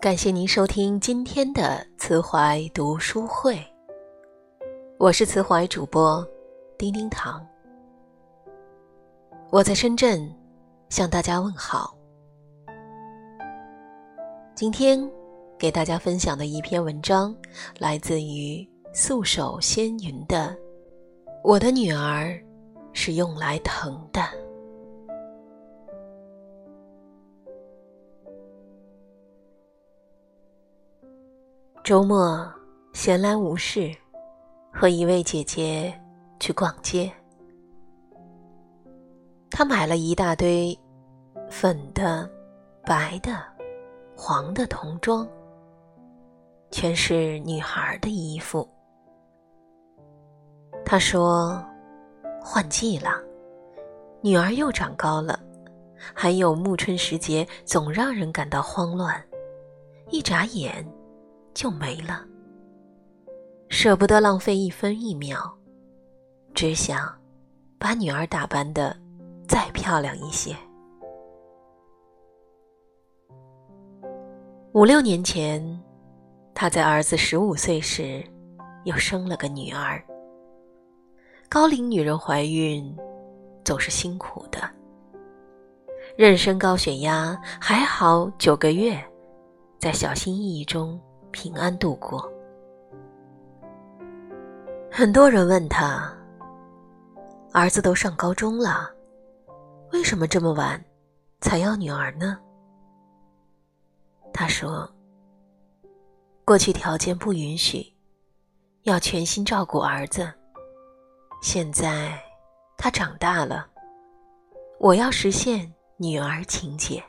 感谢您收听今天的慈怀读书会，我是慈怀主播丁丁糖，我在深圳向大家问好。今天给大家分享的一篇文章来自于素手仙云的《我的女儿是用来疼的》。周末闲来无事，和一位姐姐去逛街。她买了一大堆粉的、白的、黄的童装，全是女孩的衣服。她说：“换季了，女儿又长高了，还有暮春时节，总让人感到慌乱，一眨眼。”就没了，舍不得浪费一分一秒，只想把女儿打扮的再漂亮一些。五六年前，她在儿子十五岁时又生了个女儿。高龄女人怀孕总是辛苦的，妊娠高血压，还好九个月，在小心翼翼中。平安度过。很多人问他：“儿子都上高中了，为什么这么晚才要女儿呢？”他说：“过去条件不允许，要全心照顾儿子。现在他长大了，我要实现女儿情节。”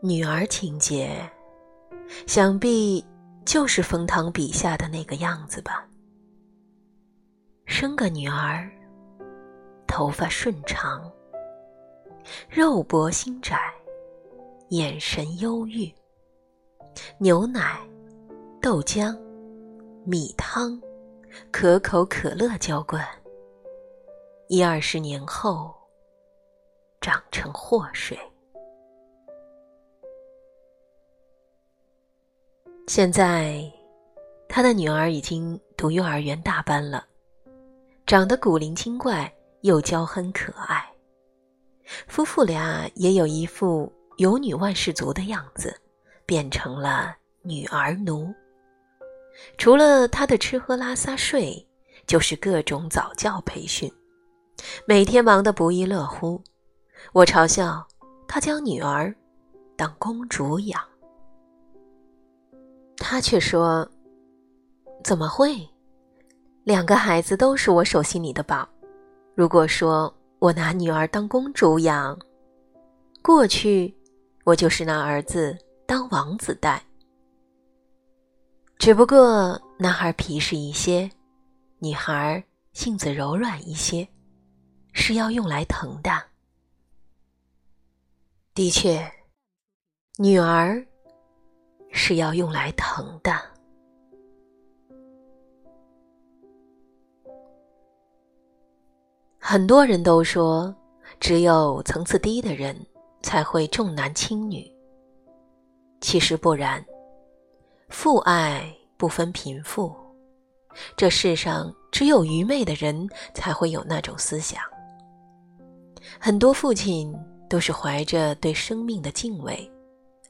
女儿情节，想必就是冯唐笔下的那个样子吧。生个女儿，头发顺长，肉薄心窄，眼神忧郁，牛奶、豆浆、米汤、可口可乐浇灌，一二十年后，长成祸水。现在，他的女儿已经读幼儿园大班了，长得古灵精怪又娇憨可爱。夫妇俩也有一副有女万事足的样子，变成了女儿奴。除了他的吃喝拉撒睡，就是各种早教培训，每天忙得不亦乐乎。我嘲笑他将女儿当公主养。他却说：“怎么会？两个孩子都是我手心里的宝。如果说我拿女儿当公主养，过去我就是拿儿子当王子带。只不过男孩皮实一些，女孩性子柔软一些，是要用来疼的。的确，女儿。”是要用来疼的。很多人都说，只有层次低的人才会重男轻女。其实不然，父爱不分贫富，这世上只有愚昧的人才会有那种思想。很多父亲都是怀着对生命的敬畏。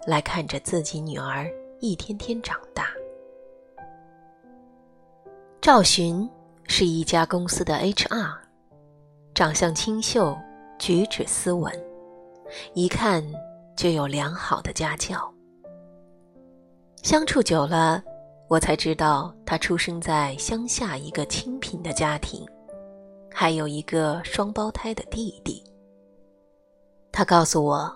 来看着自己女儿一天天长大。赵寻是一家公司的 HR，长相清秀，举止斯文，一看就有良好的家教。相处久了，我才知道他出生在乡下一个清贫的家庭，还有一个双胞胎的弟弟。他告诉我。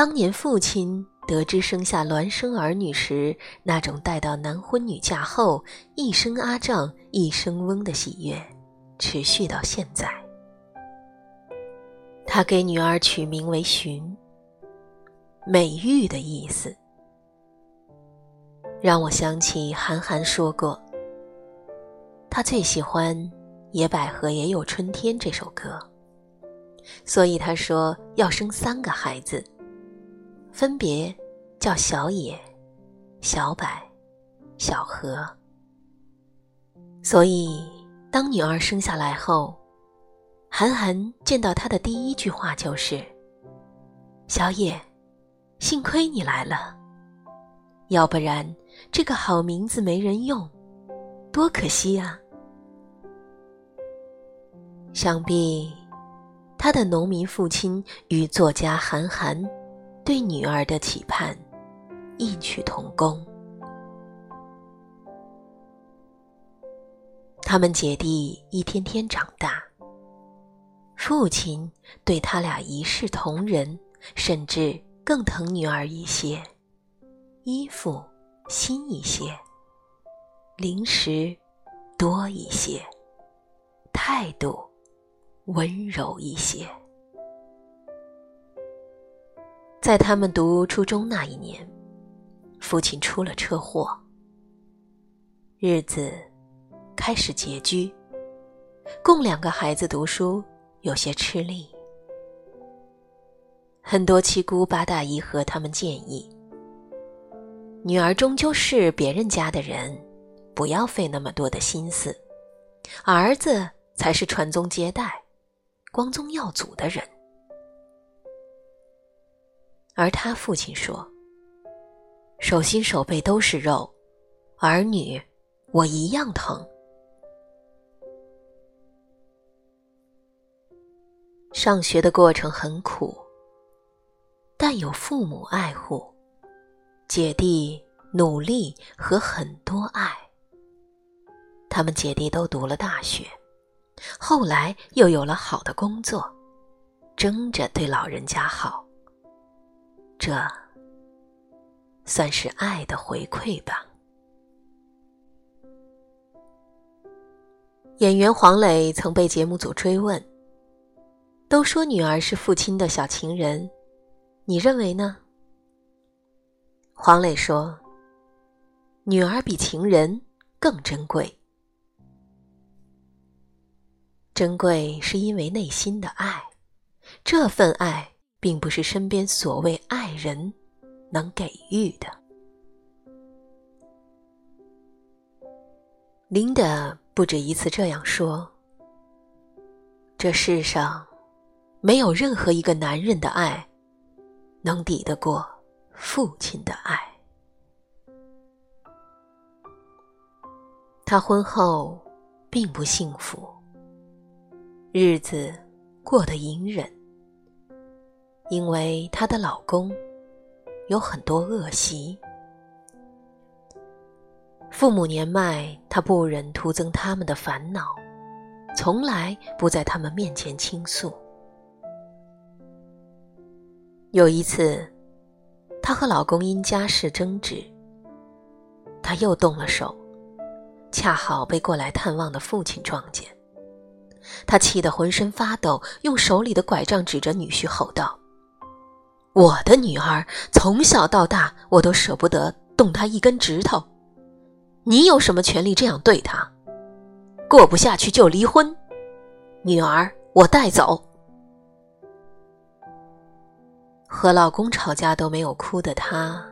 当年父亲得知生下孪生儿女时，那种待到男婚女嫁后一声阿丈一声翁的喜悦，持续到现在。他给女儿取名为“寻”，美玉的意思，让我想起韩寒说过，他最喜欢《野百合也有春天》这首歌，所以他说要生三个孩子。分别叫小野、小柏、小禾。所以，当女儿生下来后，韩寒见到她的第一句话就是：“小野，幸亏你来了，要不然这个好名字没人用，多可惜啊！”想必，他的农民父亲与作家韩寒对女儿的期盼异曲同工。他们姐弟一天天长大，父亲对他俩一视同仁，甚至更疼女儿一些，衣服新一些，零食多一些，态度。温柔一些。在他们读初中那一年，父亲出了车祸，日子开始拮据，供两个孩子读书有些吃力。很多七姑八大姨和他们建议：“女儿终究是别人家的人，不要费那么多的心思，儿子才是传宗接代。”光宗耀祖的人，而他父亲说：“手心手背都是肉，儿女我一样疼。”上学的过程很苦，但有父母爱护，姐弟努力和很多爱，他们姐弟都读了大学。后来又有了好的工作，争着对老人家好。这算是爱的回馈吧。演员黄磊曾被节目组追问：“都说女儿是父亲的小情人，你认为呢？”黄磊说：“女儿比情人更珍贵。”珍贵是因为内心的爱，这份爱并不是身边所谓爱人能给予的。琳达不止一次这样说：“这世上没有任何一个男人的爱能抵得过父亲的爱。”他婚后并不幸福。日子过得隐忍，因为她的老公有很多恶习。父母年迈，她不忍徒增他们的烦恼，从来不在他们面前倾诉。有一次，她和老公因家事争执，她又动了手，恰好被过来探望的父亲撞见。他气得浑身发抖，用手里的拐杖指着女婿吼道：“我的女儿从小到大，我都舍不得动她一根指头，你有什么权利这样对她？过不下去就离婚，女儿我带走。”和老公吵架都没有哭的她，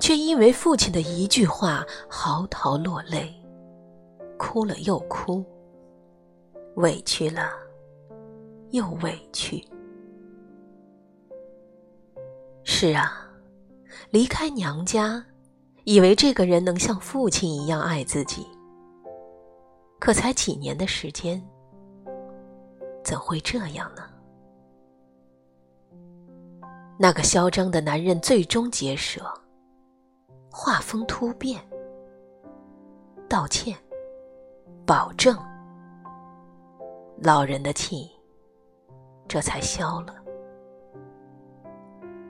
却因为父亲的一句话嚎啕落泪，哭了又哭。委屈了，又委屈。是啊，离开娘家，以为这个人能像父亲一样爱自己，可才几年的时间，怎会这样呢？那个嚣张的男人最终结舌，画风突变，道歉，保证。老人的气这才消了。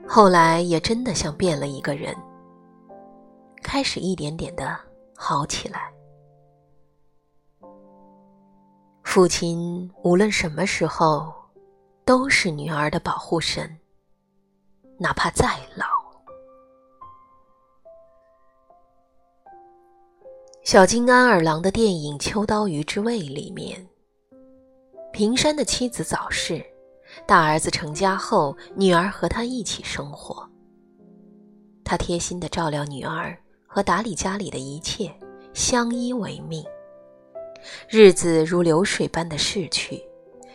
后来也真的像变了一个人，开始一点点的好起来。父亲无论什么时候都是女儿的保护神，哪怕再老。小津安二郎的电影《秋刀鱼之味》里面。平山的妻子早逝，大儿子成家后，女儿和他一起生活，他贴心的照料女儿和打理家里的一切，相依为命。日子如流水般的逝去，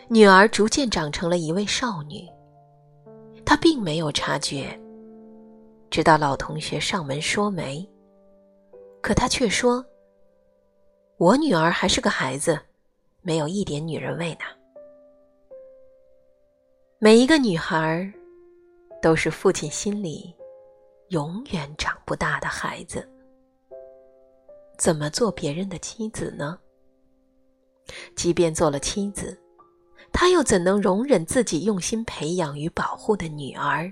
女儿逐渐长成了一位少女。他并没有察觉，直到老同学上门说媒。可他却说：“我女儿还是个孩子，没有一点女人味呢。”每一个女孩，都是父亲心里永远长不大的孩子。怎么做别人的妻子呢？即便做了妻子，他又怎能容忍自己用心培养与保护的女儿，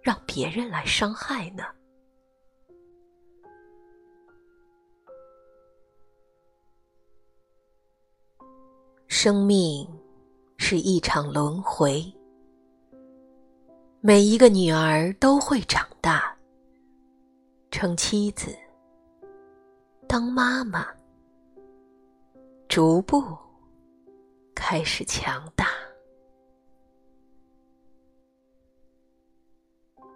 让别人来伤害呢？生命是一场轮回，每一个女儿都会长大，成妻子，当妈妈。逐步开始强大。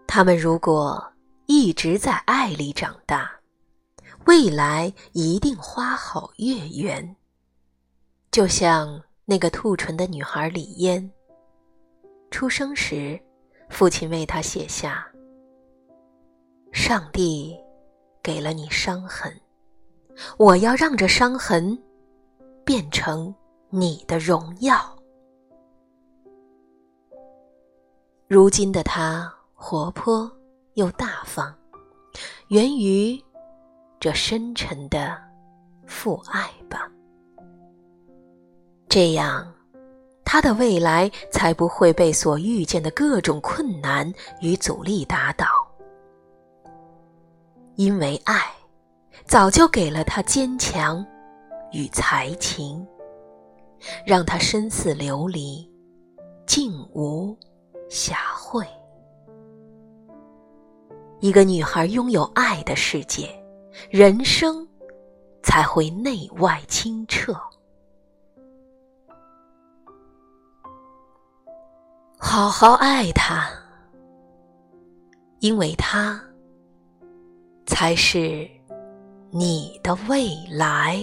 他们如果一直在爱里长大，未来一定花好月圆。就像那个兔唇的女孩李嫣，出生时，父亲为她写下：“上帝给了你伤痕，我要让这伤痕。”变成你的荣耀。如今的他活泼又大方，源于这深沉的父爱吧。这样，他的未来才不会被所遇见的各种困难与阻力打倒。因为爱，早就给了他坚强。与才情，让他身似琉璃，静无暇会。一个女孩拥有爱的世界，人生才会内外清澈。好好爱他，因为他才是你的未来。